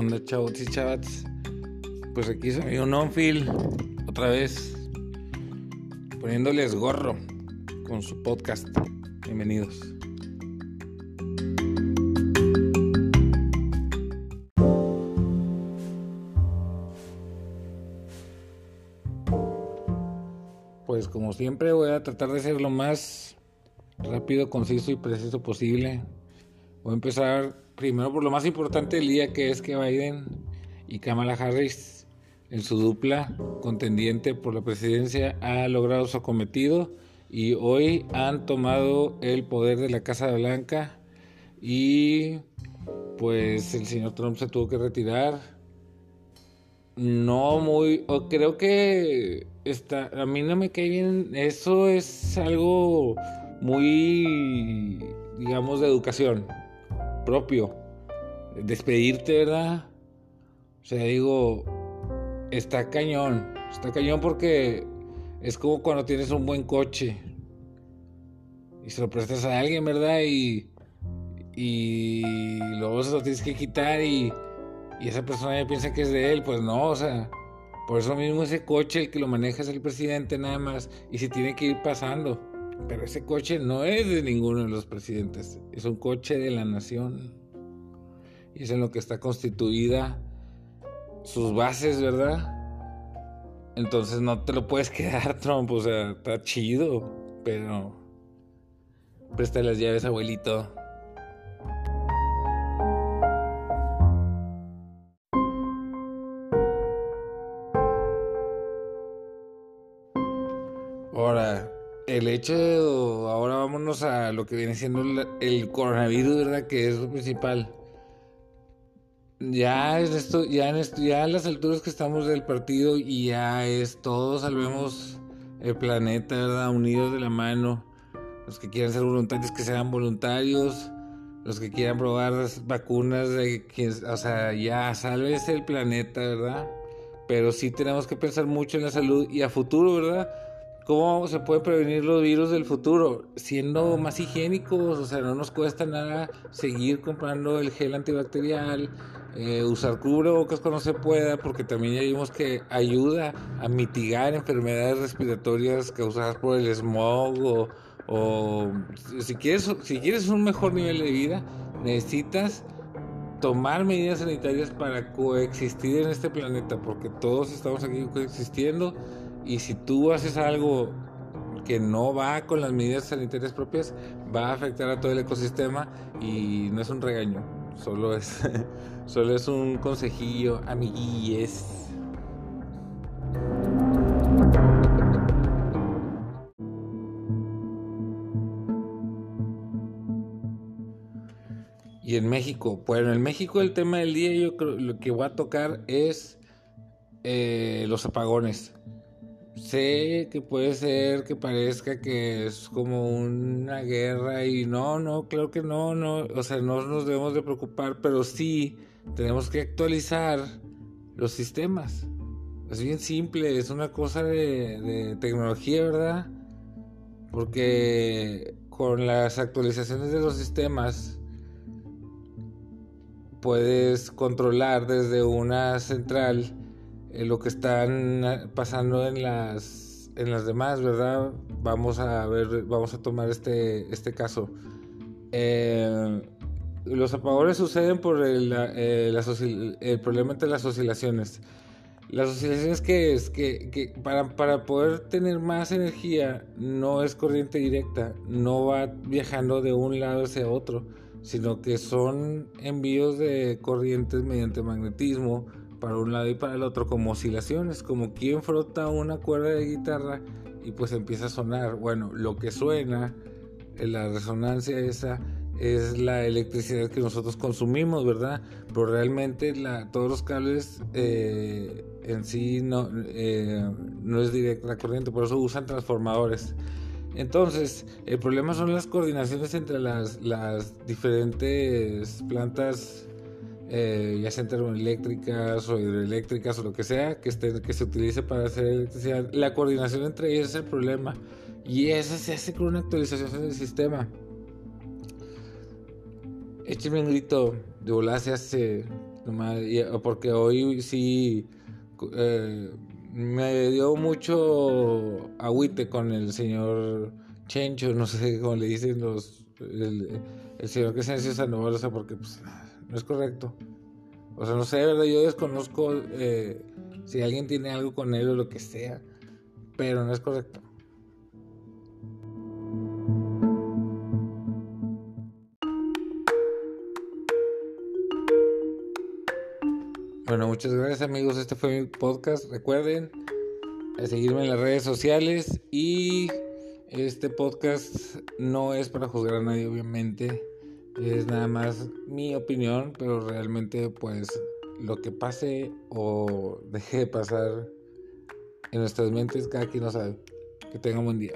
onda, chavos y chavats? Pues aquí se me un onfield otra vez poniéndoles gorro con su podcast. Bienvenidos. Pues como siempre voy a tratar de ser lo más rápido, conciso y preciso posible. Voy a empezar primero por lo más importante del día, que es que Biden y Kamala Harris, en su dupla contendiente por la presidencia, ha logrado su cometido y hoy han tomado el poder de la Casa Blanca y pues el señor Trump se tuvo que retirar. No muy, o creo que está, a mí no me cae bien, eso es algo muy, digamos, de educación propio. Despedirte, ¿verdad? O sea, digo, está cañón. Está cañón porque es como cuando tienes un buen coche y se lo prestas a alguien, ¿verdad? Y, y luego se lo tienes que quitar y, y esa persona ya piensa que es de él. Pues no, o sea, por eso mismo ese coche, el que lo maneja es el presidente nada más y se tiene que ir pasando. Pero ese coche no es de ninguno de los presidentes, es un coche de la nación. Y es en lo que está constituida sus bases, ¿verdad? Entonces no te lo puedes quedar, Trump, o sea, está chido, pero presta las llaves, abuelito. Ahora, el hecho de, ahora vámonos a lo que viene siendo el, coronavirus, ¿verdad? Que es lo principal. Ya es esto, ya en esto, ya a las alturas que estamos del partido y ya es todos salvemos el planeta, ¿verdad? Unidos de la mano. Los que quieran ser voluntarios que sean voluntarios. Los que quieran probar las vacunas, o sea, ya salves el planeta, ¿verdad? Pero sí tenemos que pensar mucho en la salud y a futuro, ¿verdad? ¿Cómo se puede prevenir los virus del futuro? Siendo más higiénicos, o sea, no nos cuesta nada seguir comprando el gel antibacterial, eh, usar cubrebocas cuando se pueda, porque también ya vimos que ayuda a mitigar enfermedades respiratorias causadas por el smog o, si, quieres, si quieres un mejor nivel de vida, necesitas tomar medidas sanitarias para coexistir en este planeta, porque todos estamos aquí coexistiendo y si tú haces algo que no va con las medidas sanitarias propias, va a afectar a todo el ecosistema y no es un regaño, solo es, solo es un consejillo, amiguilles. Y en México, bueno, en México el tema del día yo creo lo que voy a tocar es eh, los apagones. Sé que puede ser que parezca que es como una guerra y no, no, claro que no, no, o sea, no nos debemos de preocupar, pero sí tenemos que actualizar los sistemas. Es bien simple, es una cosa de, tecnología, ¿verdad? Porque con las actualizaciones de los sistemas puedes controlar desde una central eh, lo que están eh, pasando en las en las demás, ¿verdad? Vamos a ver, vamos a tomar este, este caso. Eh, los apagones suceden por el, el, problema entre las oscilaciones. Las oscilaciones que es que, que para, para, poder tener más energía no es corriente directa, no va viajando de un lado hacia otro, sino que son envíos de corrientes mediante magnetismo para un lado y para el otro como oscilaciones, como quien frota una cuerda de guitarra y pues empieza a sonar. Bueno, lo que suena, la resonancia esa es la electricidad que nosotros consumimos, ¿verdad? Pero realmente la, todos los cables eh, en sí no, eh, es directa corriente, por eso usan transformadores. Entonces, el problema son las coordinaciones entre las, las diferentes plantas eh, ya sean termoeléctricas o hidroeléctricas o lo que sea que, esté, que se utilice para hacer electricidad, la coordinación entre ellas es el problema y eso se hace con una actualización del sistema. Écheme un grito de volar se hace, porque hoy sí eh, me dio mucho agüite con el señor Chencho, no sé cómo le dicen los el, señor Crescencio Sandoval, o sea, porque pues, no es correcto. O sea, no sé, ¿verdad? Yo desconozco eh, si alguien tiene algo con él o lo que sea, pero no es correcto. Bueno, muchas gracias amigos. Este fue mi podcast. Recuerden eh, seguirme en las redes sociales y este podcast no es para juzgar a nadie, obviamente. Es nada más mi opinión, pero realmente pues lo que pase o deje de pasar en nuestras mentes, cada quien lo sabe. Que tenga un buen día.